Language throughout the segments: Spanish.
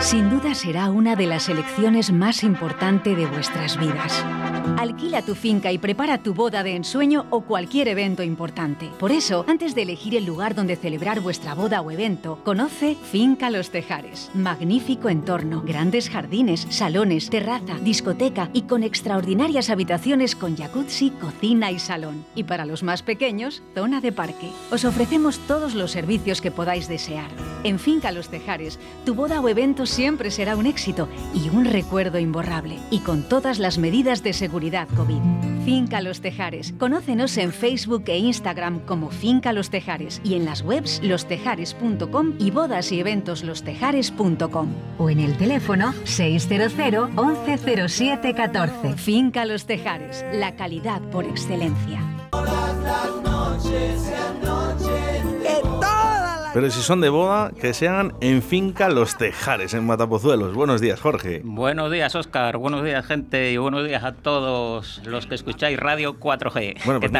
Sin duda será una de las elecciones más importantes de vuestras vidas. Alquila tu finca y prepara tu boda de ensueño o cualquier evento importante. Por eso, antes de elegir el lugar donde celebrar vuestra boda o evento, conoce Finca Los Tejares. Magnífico entorno, grandes jardines, salones, terraza, discoteca y con extraordinarias habitaciones con jacuzzi, cocina y salón. Y para los más pequeños, zona de parque. Os ofrecemos todos los servicios que podáis desear. En Finca Los Tejares, tu boda o evento siempre será un éxito y un recuerdo imborrable. Y con todas las medidas de seguridad COVID. Finca Los Tejares. Conócenos en Facebook e Instagram como Finca Los Tejares y en las webs lostejares.com y bodas y eventos lostejares.com. O en el teléfono 600 1107 14. Finca Los Tejares. La calidad por excelencia. Pero si son de boda, que sean en Finca Los Tejares, en Matapozuelos. Buenos días, Jorge. Buenos días, Oscar. Buenos días, gente. Y buenos días a todos los que escucháis Radio 4G. Bueno, pues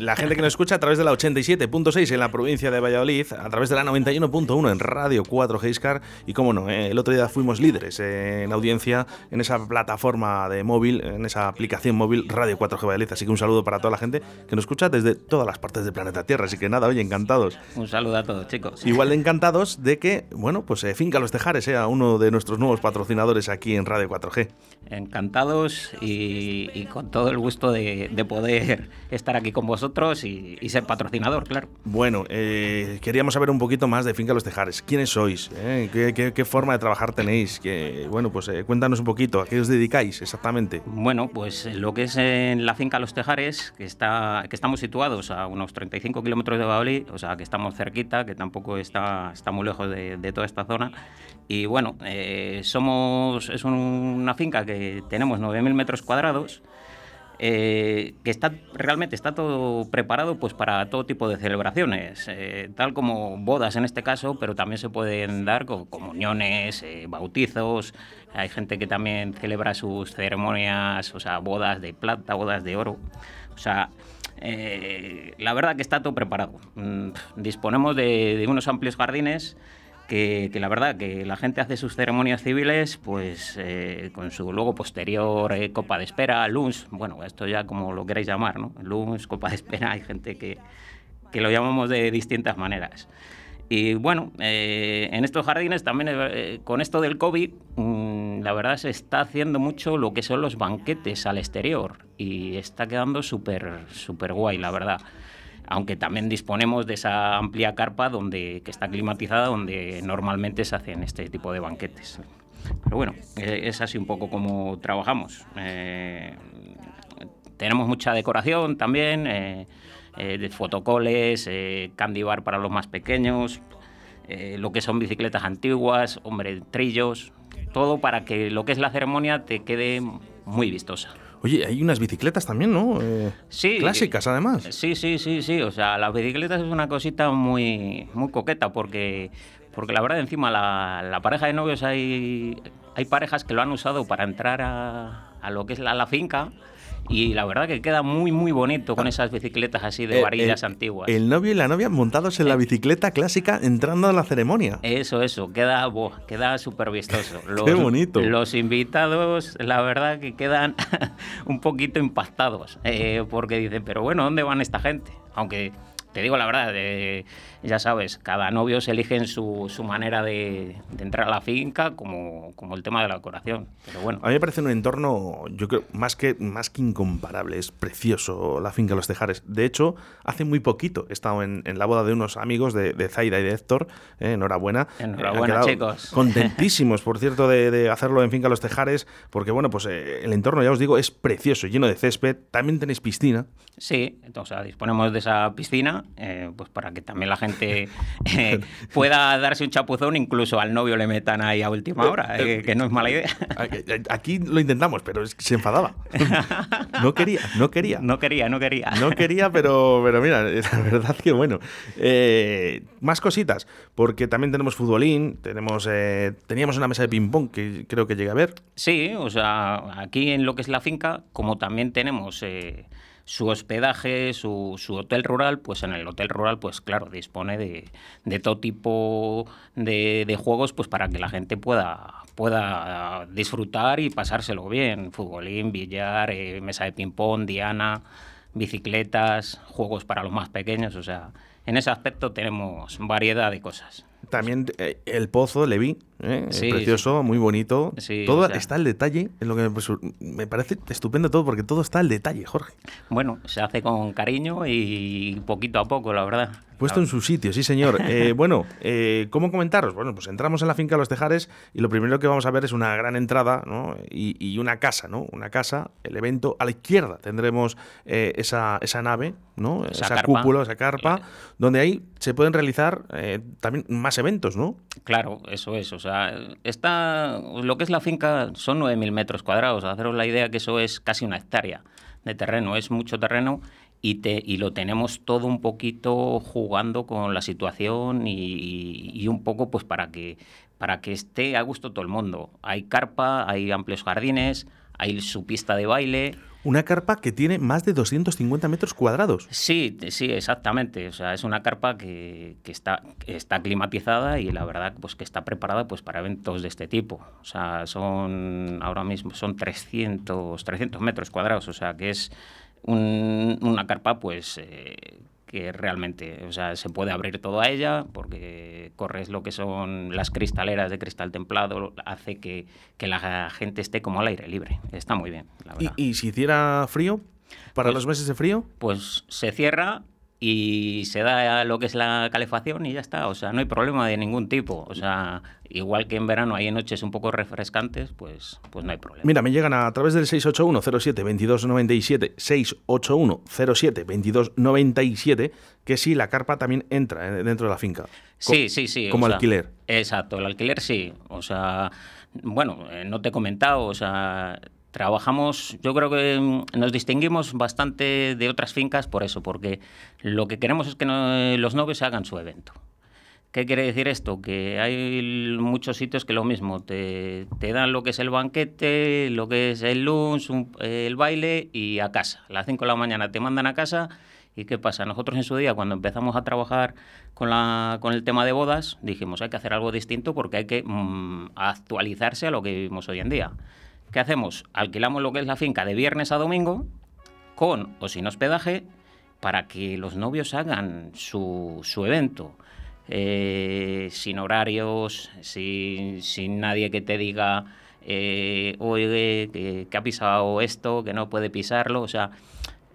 la gente que nos escucha a través de la 87.6 en la provincia de Valladolid, a través de la 91.1 en Radio 4G Iscar. Y cómo no, eh, el otro día fuimos líderes en audiencia en esa plataforma de móvil, en esa aplicación móvil Radio 4G Valladolid. Así que un saludo para toda la gente que nos escucha desde todas las partes del planeta Tierra. Así que nada, oye, encantados. Un saludo a todos, chicos. Igual de encantados de que, bueno, pues eh, Finca Los Tejares sea uno de nuestros nuevos patrocinadores aquí en Radio 4G. Encantados y, con todo el gusto de, poder estar aquí con vosotros y, ser patrocinador, claro. Bueno, eh, queríamos saber un poquito más de Finca Los Tejares. ¿Quiénes sois? Eh? ¿Qué, forma de trabajar tenéis? Que, bueno, pues cuéntanos un poquito. ¿A qué os dedicáis exactamente? Bueno, pues lo que es en la Finca Los Tejares, que, está, que estamos situados a unos 35 kilómetros de Baoli, o sea, que estamos cerquita, que tampoco está está, muy lejos de, toda esta zona. Y bueno, eh, somos, es una finca que tenemos 9.000 metros cuadrados. Eh, que está realmente está todo preparado pues para todo tipo de celebraciones, eh, tal como bodas en este caso, pero también se pueden dar con comuniones, bautizos. Hay gente que también celebra sus ceremonias, o sea, bodas de plata, bodas de oro. O sea, eh, la verdad que está todo preparado. Mm, disponemos de, unos amplios jardines que, la verdad que la gente hace sus ceremonias civiles pues eh, con su luego posterior eh, copa de espera, lunes, bueno, esto ya como lo queráis llamar, ¿no? Lunes, copa de espera, hay gente que, que lo llamamos de distintas maneras. Y bueno, eh, en estos jardines también, eh, con esto del COVID, mm, la verdad se está haciendo mucho lo que son los banquetes al exterior y está quedando súper súper guay, la verdad. Aunque también disponemos de esa amplia carpa donde, que está climatizada, donde normalmente se hacen este tipo de banquetes. Pero bueno, eh, es así un poco como trabajamos. tenemos mucha decoración también eh, de fotocoles, eh, candy bar para los más pequeños, eh, lo que son bicicletas antiguas, hombre, trillos, todo para que lo que es la ceremonia te quede muy vistosa. Oye, hay unas bicicletas también, ¿no? sí. Clásicas, además. Sí, sí, sí, sí. O sea, las bicicletas es una cosita muy, muy coqueta porque, porque la verdad, encima, la, pareja de novios hay, hay parejas que lo han usado para entrar a, a lo que es la, la finca y la verdad que queda muy muy bonito con esas bicicletas así de eh, varillas antiguas. El novio y la novia montados en la eh. bicicleta clásica entrando a la ceremonia. Eso, eso, queda, queda súper vistoso. Qué bonito. Los invitados, la verdad que quedan un poquito impactados, eh, porque dicen, pero bueno, ¿dónde van esta gente? Aunque te digo la verdad, ya sabes, cada novio se elige su, su manera de, entrar a la finca, como, como, el tema de la decoración. Pero bueno. A mí me parece un entorno, yo creo, más que, más que incomparable. Es precioso la finca Los Tejares. De hecho, hace muy poquito he estado en, la boda de unos amigos de, de Zaira y de Héctor. Eh, enhorabuena. Enhorabuena, chicos. Contentísimos, por cierto, de, hacerlo en finca Los Tejares, porque bueno, pues eh, el entorno, ya os digo, es precioso, lleno de césped. También tenéis piscina. Sí, entonces disponemos de esa piscina eh, pues para que también la gente eh, pueda darse un chapuzón, incluso al novio le metan ahí a última hora, eh, que no es mala idea. Aquí lo intentamos, pero es que se enfadaba. No quería, no quería. No quería, no quería. No quería, pero, pero mira, la verdad que bueno. más cositas, porque también tenemos futbolín, tenemos, teníamos una mesa de ping-pong que creo que llegué a ver. Sí, o sea, aquí en lo que es la finca, como también tenemos su hospedaje, su, su, hotel rural, pues en el hotel rural, pues claro, dispone de, de todo tipo de, de, juegos pues para que la gente pueda, pueda disfrutar y pasárselo bien. Futbolín, billar, eh, mesa de ping-pong, diana, bicicletas, juegos para los más pequeños, o sea, en ese aspecto tenemos variedad de cosas. También eh, el pozo, le ¿eh? precioso, muy bonito. todo está al detalle, en lo que pues, me parece estupendo todo, porque todo está al detalle, Jorge. Bueno, se hace con cariño y poquito a poco, la verdad. Puesto en su sitio, sí señor. Eh, bueno, eh, ¿cómo comentaros? Bueno, pues entramos en la finca Los Tejares y lo primero que vamos a ver es una gran entrada ¿no? y, una casa, ¿no? Una casa, el evento. A la izquierda tendremos eh, esa, esa, nave, ¿no? Esa, cúpula, esa carpa, donde ahí se pueden realizar también más eventos, ¿no? Claro, eso es. O sea, está, lo que es la finca son 9.000 metros cuadrados. Haceros la idea que eso es casi una hectárea de terreno, es mucho terreno y, te, y lo tenemos todo un poquito jugando con la situación y, y, un poco pues para que, para que esté a gusto todo el mundo. Hay carpa, hay amplios jardines, hay su pista de baile. Una carpa que tiene más de 250 metros cuadrados. Sí, sí, exactamente. O sea, es una carpa que, que, está, está climatizada y la verdad pues que está preparada pues para eventos de este tipo. O sea, son ahora mismo son 300, 300 metros cuadrados. O sea, que es una carpa pues eh, que realmente o sea, se puede abrir todo a ella porque corres lo que son las cristaleras de cristal templado, hace que, que la gente esté como al aire libre. Está muy bien, la verdad. ¿Y, si hiciera frío? ¿Para pues los meses de frío? Pues se cierra y se da lo que es la calefacción y ya está. O sea, no hay problema de ningún tipo. O sea, igual que en verano hay noches un poco refrescantes, pues, pues no hay problema. Mira, me llegan a, través del 681-07-2297, 681-07-2297, que sí, la carpa también entra eh, dentro de la finca. Sí, sí, sí. Como alquiler. exacto, el alquiler sí. O sea, bueno, eh, no te he comentado, o sea, Trabajamos, yo creo que mm, nos distinguimos bastante de otras fincas por eso, porque lo que queremos es que los novios hagan su evento. ¿Qué quiere decir esto? Que hay muchos sitios que lo mismo, te, te dan lo que es el banquete, lo que es el lunch, el baile y a casa. A las 5 de la mañana te mandan a casa ¿Y qué pasa? Nosotros en su día, cuando empezamos a trabajar con, la, con el tema de bodas, dijimos hay que hacer algo distinto porque hay que mm, actualizarse a lo que vivimos hoy en día. ¿Qué hacemos? Alquilamos lo que es la finca de viernes a domingo, con o sin hospedaje, para que los novios hagan su, su evento. Eh, sin horarios, sin, sin, nadie que te diga, eh, oye, que, que, ha pisado esto, que no puede pisarlo. O sea,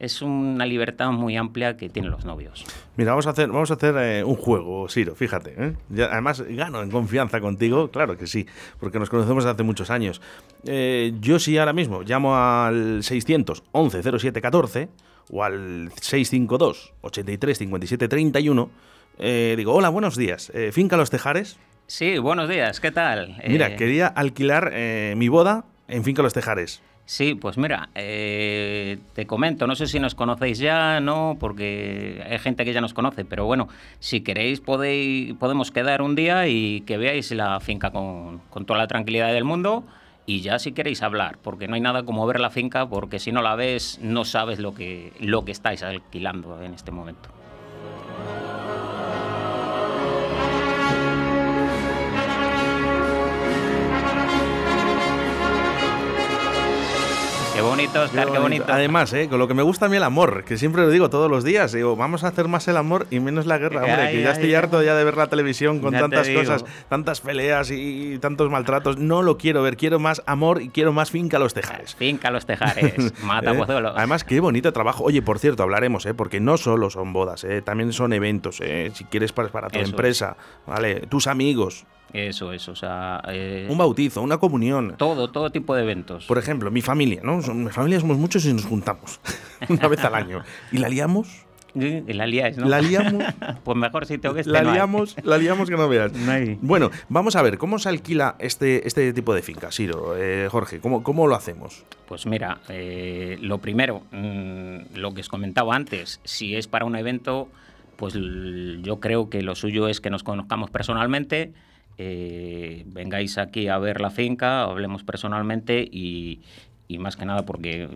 es una libertad muy amplia que tienen los novios. Mira, vamos a hacer, vamos a hacer eh, un juego, Siro, fíjate. ¿eh? además, gano en confianza contigo, claro que sí, porque nos conocemos desde hace muchos años. Eh, yo sí ahora mismo llamo al 611 0714 o al 652 83 57 31, digo, hola, buenos días, ¿Finca Los Tejares? Sí, buenos días, ¿qué tal? Mira, quería alquilar mi boda en Finca Los Tejares. Sí, pues mira, eh, te comento, no sé si nos conocéis ya, ¿no? Porque hay gente que ya nos conoce, pero bueno, si queréis podéis, podemos quedar un día y que veáis la finca con, con toda la tranquilidad del mundo y ya si queréis hablar, porque no hay nada como ver la finca, porque si no la ves no sabes lo que, lo que estáis alquilando en este momento. Qué bonito, Oscar, qué bonito. Además, eh, con lo que me gusta a mí el amor, que siempre lo digo todos los días, digo, vamos a hacer más el amor y menos la guerra, hombre, que ya estoy harto ya de ver la televisión con tantas cosas, tantas peleas y tantos maltratos. No lo quiero ver, quiero más amor y quiero más finca a los tejares. Finca a los tejares, mata ¿Eh? Además, qué bonito trabajo. Oye, por cierto, hablaremos, ¿eh? porque no solo son bodas, ¿eh? también son eventos, ¿eh? si quieres para, para tu empresa, ¿vale? Tus amigos, eso es, o sea... Eh, un bautizo, una comunión. Todo, todo tipo de eventos. Por ejemplo, mi familia, ¿no? Mi familia somos muchos y nos juntamos una vez al año. ¿Y la liamos? Y la liáis, ¿no? La liamos. pues mejor si tengo que La liamos, la liamos que no veas. Bueno, vamos a ver, ¿cómo se alquila este, este tipo de finca, Siro? Eh, Jorge, ¿cómo, ¿cómo lo hacemos? Pues mira, eh, lo primero, mm, lo que os comentaba antes, si es para un evento, pues yo creo que lo suyo es que nos conozcamos personalmente eh, vengáis aquí a ver la finca, hablemos personalmente y, más que nada porque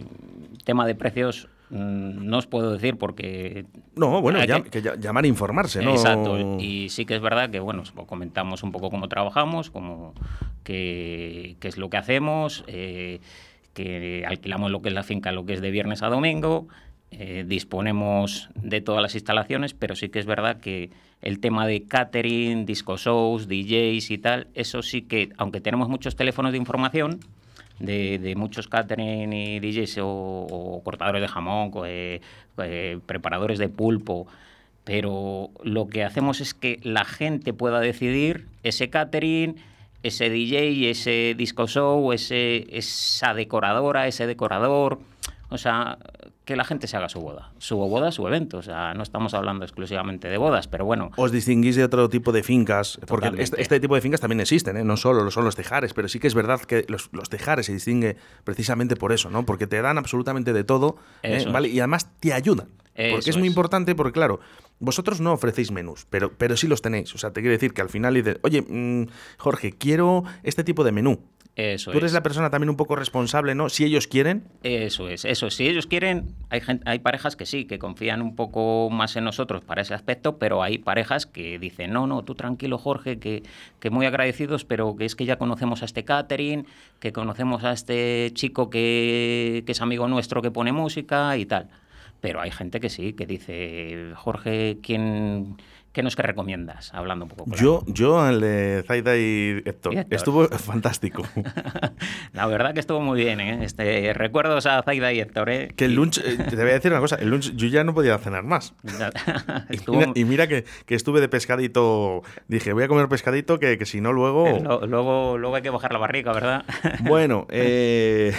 tema de precios Mm, no os puedo decir porque... No, bueno, que... llamar a informarse, ¿no? Exacto, y sí que es verdad que, bueno, comentamos un poco cómo trabajamos, cómo, qué, es lo que hacemos, eh, que alquilamos lo que es la finca, lo que es de viernes a domingo, eh, disponemos de todas las instalaciones, pero sí que es verdad que el tema de catering, disco shows, DJs y tal, eso sí que, aunque tenemos muchos teléfonos de información, de, muchos catering y DJs o, cortadores de jamón, eh, eh, preparadores de pulpo, pero lo que hacemos es que la gente pueda decidir ese catering, ese DJ, ese disco show, ese, esa decoradora, ese decorador. O sea, que la gente se haga su boda. Su boda, su evento. O sea, no estamos hablando exclusivamente de bodas, pero bueno. Os distinguís de otro tipo de fincas, porque este, este, tipo de fincas también existen, ¿eh? no solo son los tejares, pero sí que es verdad que los, tejares se distingue precisamente por eso, ¿no? Porque te dan absolutamente de todo, ¿eh? ¿vale? Y además te ayudan. porque es muy importante, porque claro, vosotros no ofrecéis menús, pero, pero sí los tenéis. O sea, te quiero decir que al final dices, oye, mm, Jorge, quiero este tipo de menú. Eso Tú eres la persona también un poco responsable, ¿no? Si ellos quieren. Eso es, eso. Si ellos quieren, hay, hay parejas que sí, que confían un poco más en nosotros para ese aspecto, pero hay parejas que dicen, no, no, tú tranquilo, Jorge, que, que muy agradecidos, pero que es que ya conocemos a este catering, que conocemos a este chico que, que es amigo nuestro que pone música y tal. Pero hay gente que sí, que dice, Jorge, ¿quién, ¿qué nos que recomiendas? Hablando un poco. yo, yo al de Zaida y Héctor, estuvo fantástico. La verdad que estuvo muy bien, ¿eh? Este, recuerdos a Zaida y Héctor, ¿eh? Que el lunch, eh, te voy a decir una cosa, el lunch yo ya no podía cenar más. y, mira, que, que, estuve de pescadito, dije, voy a comer pescadito que, que si no luego... Luego... Luego hay que bajar la barriga, ¿verdad? bueno, eh...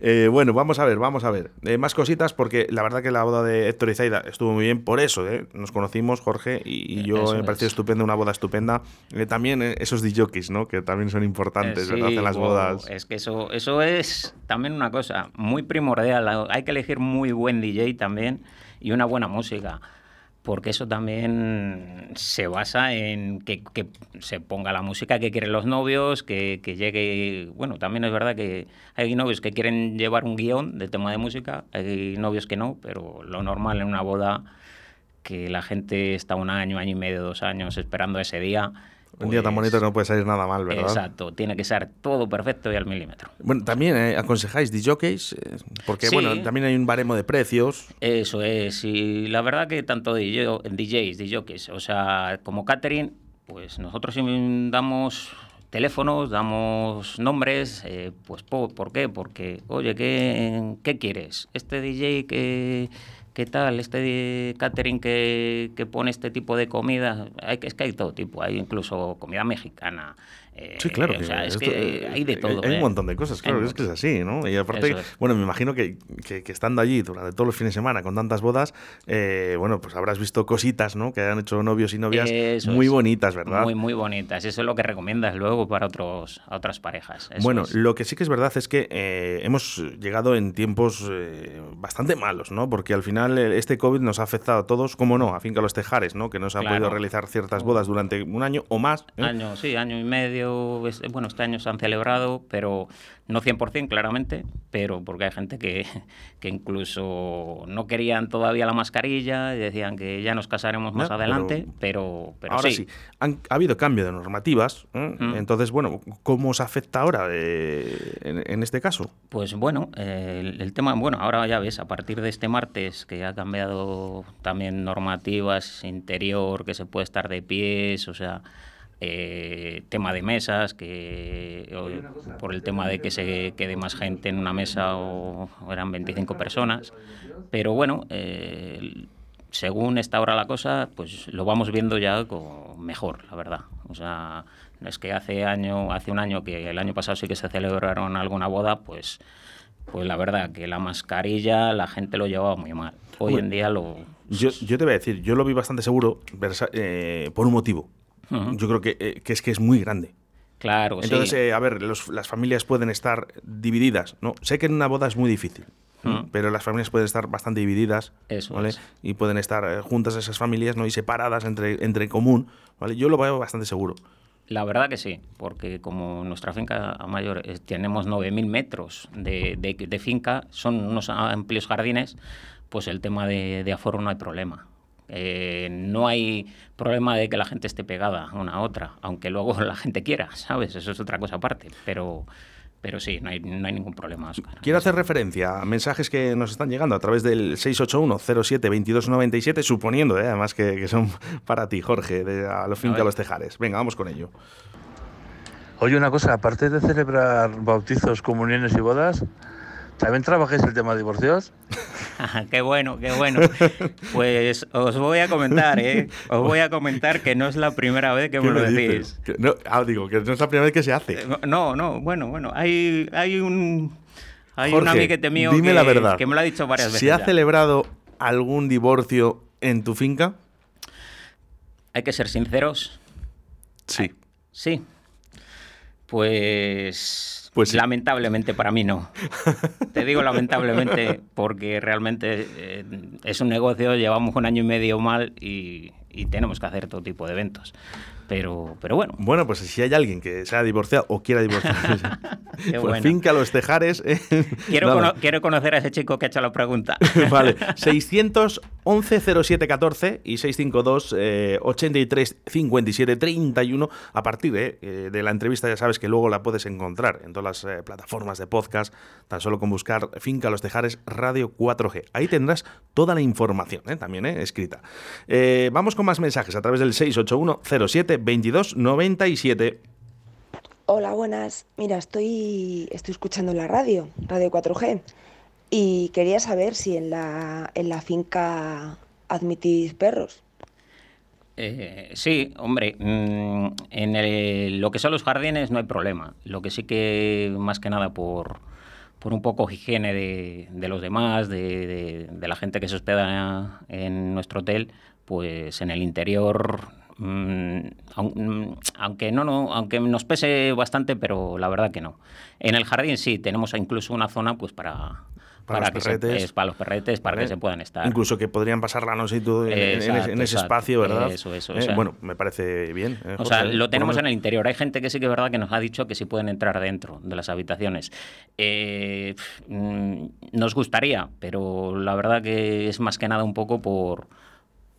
Eh, bueno, vamos a ver, vamos a ver. Eh, más cositas, porque la verdad que la boda de Héctor y Zaida estuvo muy bien, por eso eh, nos conocimos, Jorge, y, yo me pareció estupendo, una boda estupenda. también esos DJs, ¿no? Que también son importantes, ¿verdad? En las bodas. Es que eso, eso es también una cosa muy primordial. Hay que elegir muy buen DJ también y una buena música porque eso también se basa en que, se ponga la música que quieren los novios, que, llegue... Bueno, también es verdad que hay novios que quieren llevar un guion de tema de música, hay novios que no, pero lo normal en una boda, que la gente está un año, año y medio, dos años esperando ese día, un día tan bonito pues no puede salir nada mal, ¿verdad? Exacto, tiene que ser todo perfecto y al milímetro. Bueno, también eh, aconsejáis DJs, eh, porque bueno, también hay un baremo de precios. Eso es, y la verdad que tanto DJs, DJs, o sea, como catering, pues nosotros damos teléfonos, damos nombres, eh, pues ¿por, qué? Porque, oye, ¿qué, ¿qué quieres? Este DJ que ¿qué tal este catering que, que, pone este tipo de comida? Hay, es que hay todo tipo, hay incluso comida mexicana, eh, sí, claro. es que hay de todo. Hay, un ¿eh? montón de cosas, claro, es que es así, ¿no? Y aparte, bueno, me imagino que, que, estando allí durante todos los fines de semana con tantas bodas, eh, bueno, pues habrás visto cositas, ¿no? Que han hecho novios y novias muy bonitas, ¿verdad? Muy, muy bonitas. Eso es lo que recomiendas luego para otros, otras parejas. bueno, lo que sí que es verdad es que hemos llegado en tiempos bastante malos, ¿no? Porque al final este COVID nos ha afectado a todos, como no, a Finca Los Tejares, ¿no? Que no se han podido realizar ciertas bodas durante un año o más. Año, sí, año y medio bueno, este año se han celebrado, pero no 100% claramente, pero porque hay gente que, que incluso no querían todavía la mascarilla y decían que ya nos casaremos más adelante, pero, pero, ahora sí. ha habido cambio de normativas, ¿eh? mm. entonces, bueno, ¿cómo os afecta ahora eh, en, este caso? Pues bueno, el, el, tema, bueno, ahora ya ves, a partir de este martes que ha cambiado también normativas interior, que se puede estar de pies, o sea eh, tema de mesas, que por el tema de que se quede más gente en una mesa o, eran 25 personas. Pero bueno, eh, según está ahora la cosa, pues lo vamos viendo ya con mejor, la verdad. O sea, es que hace año, hace un año que el año pasado sí que se celebraron alguna boda, pues, pues la verdad que la mascarilla la gente lo llevaba muy mal. Hoy en día lo yo, yo, te voy a decir, yo lo vi bastante seguro eh, por un motivo. Yo creo eh, que, es que es muy grande. Claro, Entonces, eh, a ver, las familias pueden estar divididas, ¿no? Sé que en una boda es muy difícil, pero las familias pueden estar bastante divididas, ¿vale? Y pueden estar eh, juntas esas familias, ¿no? Y separadas entre, entre común, ¿vale? Yo lo veo bastante seguro. La verdad que sí, porque como nuestra finca mayor tenemos 9.000 metros de, de, finca, son unos amplios jardines, pues el tema de, de aforo no hay problema. Eh, no hay problema de que la gente esté pegada una a otra, aunque luego la gente quiera, ¿sabes? Eso es otra cosa aparte, pero... Pero sí, no hay, no hay ningún problema, Quiero hacer referencia a mensajes que nos están llegando a través del 681-07-2297, suponiendo, ¿eh? además, que, son para ti, Jorge, de a los fin de los tejares. Venga, vamos con ello. Oye, una cosa, aparte de celebrar bautizos, comuniones y bodas, ¿También trabajáis el tema de divorcios? qué bueno, qué bueno. Pues os voy a comentar, ¿eh? Os voy a comentar que no es la primera vez que me lo decís. no, ah, digo, que no es la primera vez que se hace. Eh, no, no, bueno, bueno. Hay, hay un. Hay un amiguete mío que, la verdad. que me lo ha dicho varias veces. ¿Se ha celebrado algún divorcio en tu finca? Hay que ser sinceros. Sí. Sí. Pues pues lamentablemente para mí no. Te digo lamentablemente porque realmente eh, es un negocio, llevamos un año y medio mal y, y tenemos que hacer todo tipo de eventos. Pero, pero bueno. Bueno, pues si hay alguien que se ha divorciado o quiera divorciarse, pues finca los tejares. Eh. Quiero, quiero, conocer a ese chico que ha hecho la pregunta. vale, 611 0714 y 652 eh, 83 57 31. A partir eh, de la entrevista ya sabes que luego la puedes encontrar en todas las eh, plataformas de podcast, tan solo con buscar Finca Los Tejares Radio 4G. Ahí tendrás toda la información, también escrita. vamos con más mensajes a través del 681 07 2297. Hola, buenas. Mira, estoy, estoy escuchando la radio, Radio 4G, y quería saber si en la, en la finca admitís perros. Eh, sí, hombre, mm, en lo que son los jardines no hay problema. Lo que sí que, más que nada, por, por un poco higiene de, de los demás, de, de, la gente que se hospeda en nuestro hotel, pues en el interior aunque no, no, aunque nos pese bastante, pero la verdad que no. En el jardín sí, tenemos incluso una zona pues para, para, los perretes. para los perretes, para que se puedan estar. Incluso que podrían pasar la noche y todo en, ese espacio, ¿verdad? Eso, eso. Eh, bueno, me parece bien. Eh, o sea, lo tenemos en el interior. Hay gente que sí que es verdad que nos ha dicho que sí pueden entrar dentro de las habitaciones. Eh, mm, nos gustaría, pero la verdad que es más que nada un poco por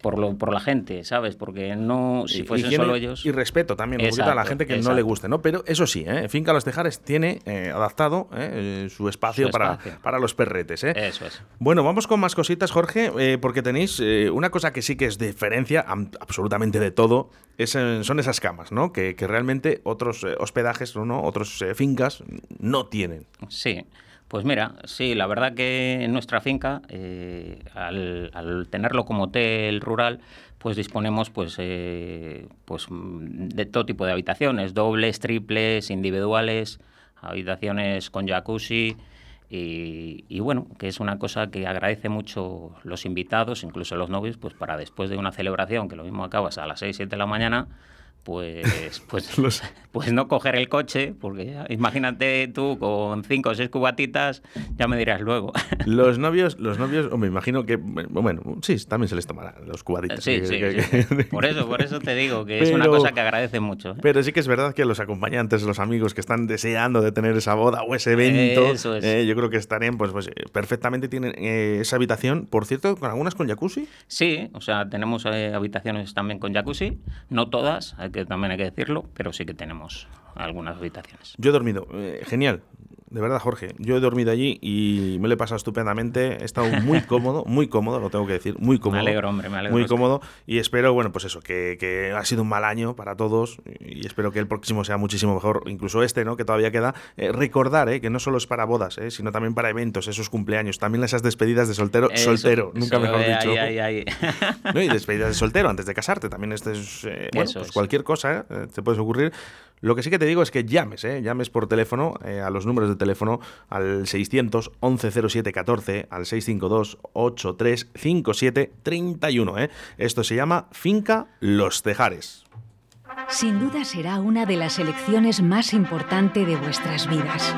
por, lo, por la gente, ¿sabes? Porque no, si fuesen solo ellos... Y respeto también un poquito a la gente que no le guste, ¿no? Pero eso sí, ¿eh? Finca Los Tejares tiene eh, adaptado ¿eh? su, espacio para, para, los perretes, ¿eh? Eso es. Bueno, vamos con más cositas, Jorge, eh, porque tenéis una cosa que sí que es diferencia absolutamente de todo, es, son esas camas, ¿no? Que, que realmente otros hospedajes, ¿no? Otros fincas no tienen. Sí. Pues mira, sí, la verdad que en nuestra finca, eh, al, tenerlo como hotel rural, pues disponemos pues, eh, pues de todo tipo de habitaciones, dobles, triples, individuales, habitaciones con jacuzzi y, y, bueno, que es una cosa que agradece mucho los invitados, incluso los novios, pues para después de una celebración, que lo mismo acabas a las 6, 7 de la mañana, pues, pues, pues no coger el coche, porque imagínate tú con cinco o seis cubatitas, ya me dirás luego. Los novios, los novios, me imagino que, bueno, sí, también se les tomará los cubatitas. Sí, sí, Por eso, por eso te digo que es una cosa que agradece mucho. ¿eh? Pero sí que es verdad que los acompañantes, los amigos que están deseando de tener esa boda o ese evento, eh, yo creo que estarían, pues, pues perfectamente tienen eh, esa habitación, por cierto, con algunas con jacuzzi. Sí, o sea, tenemos habitaciones también con jacuzzi, no todas, hay que también hay que decirlo, pero sí que tenemos algunas habitaciones. Yo he dormido, eh, genial. De verdad, Jorge, yo he dormido allí y me lo he pasado estupendamente. He estado muy cómodo, muy cómodo, lo tengo que decir, muy cómodo. Me alegro, hombre, me alegro. Muy cómodo y espero, bueno, pues eso, que, ha sido un mal año para todos y espero que el próximo sea muchísimo mejor, incluso este, ¿no? Que todavía queda. Eh, recordar, ¿eh? Que no solo es para bodas, ¿eh? Sino también para eventos, esos cumpleaños, también esas despedidas de soltero, soltero, nunca mejor dicho. ¿No? Y despedidas de soltero antes de casarte, también este es, eh, bueno, pues cualquier cosa te puedes ocurrir. Lo que sí que te digo es que llames, ¿eh? llames por teléfono eh, a los números de teléfono al 600 1107 14, al 652 8357 31. ¿eh? Esto se llama Finca Los Tejares. Sin duda será una de las elecciones más importantes de vuestras vidas.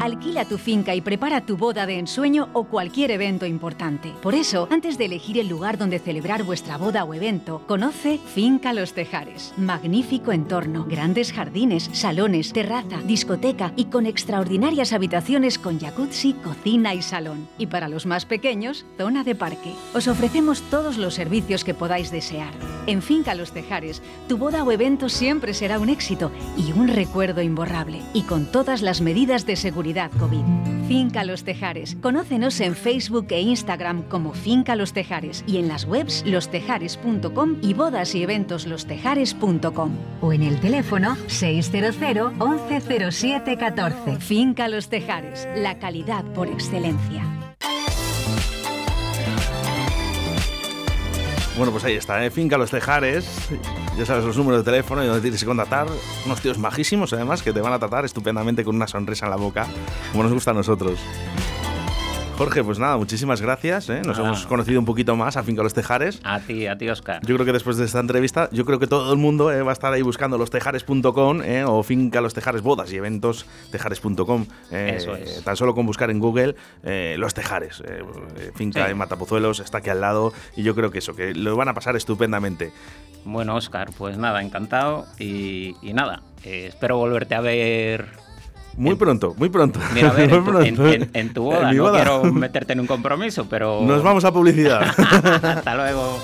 Alquila tu finca y prepara tu boda de ensueño o cualquier evento importante. Por eso, antes de elegir el lugar donde celebrar vuestra boda o evento, conoce Finca Los Tejares. Magnífico entorno, grandes jardines, salones, terraza, discoteca y con extraordinarias habitaciones con jacuzzi, cocina y salón. Y para los más pequeños, zona de parque. Os ofrecemos todos los servicios que podáis desear. En Finca Los Tejares, tu boda o evento siempre será un éxito y un recuerdo imborrable, y con todas las medidas de seguridad COVID. Finca Los Tejares. Conócenos en Facebook e Instagram como Finca Los Tejares y en las webs lostejares.com y bodas y eventos lostejares.com o en el teléfono 600 1107 14. Finca Los Tejares, la calidad por excelencia. Bueno, pues ahí está, ¿eh? Finca Los Tejares. Ya sabes los números de teléfono y donde tienes que contactar. Unos tíos majísimos, además, que te van a tratar estupendamente con una sonrisa en la boca, como nos gusta a nosotros. Jorge, pues nada, muchísimas gracias. ¿eh? Nos hemos conocido un poquito más a Finca Los Tejares. A ti, a ti, Oscar. Yo creo que después de esta entrevista, yo creo que todo el mundo eh, va a estar ahí buscando lostejares.com eh, o finca los tejares bodas y eventos tejares.com. eh, Eso es. Tan solo con buscar en Google los tejares. finca Sí. en Matapozuelos, está aquí al lado y yo creo que eso, que lo van a pasar estupendamente. Bueno, Oscar, pues nada, encantado y, y nada, espero volverte a ver. Muy En- pronto, muy pronto. Mira, a ver, en tu, pronto. en- en tu boda, no boda. quiero meterte en un compromiso, pero. Nos vamos a publicidad. Hasta luego.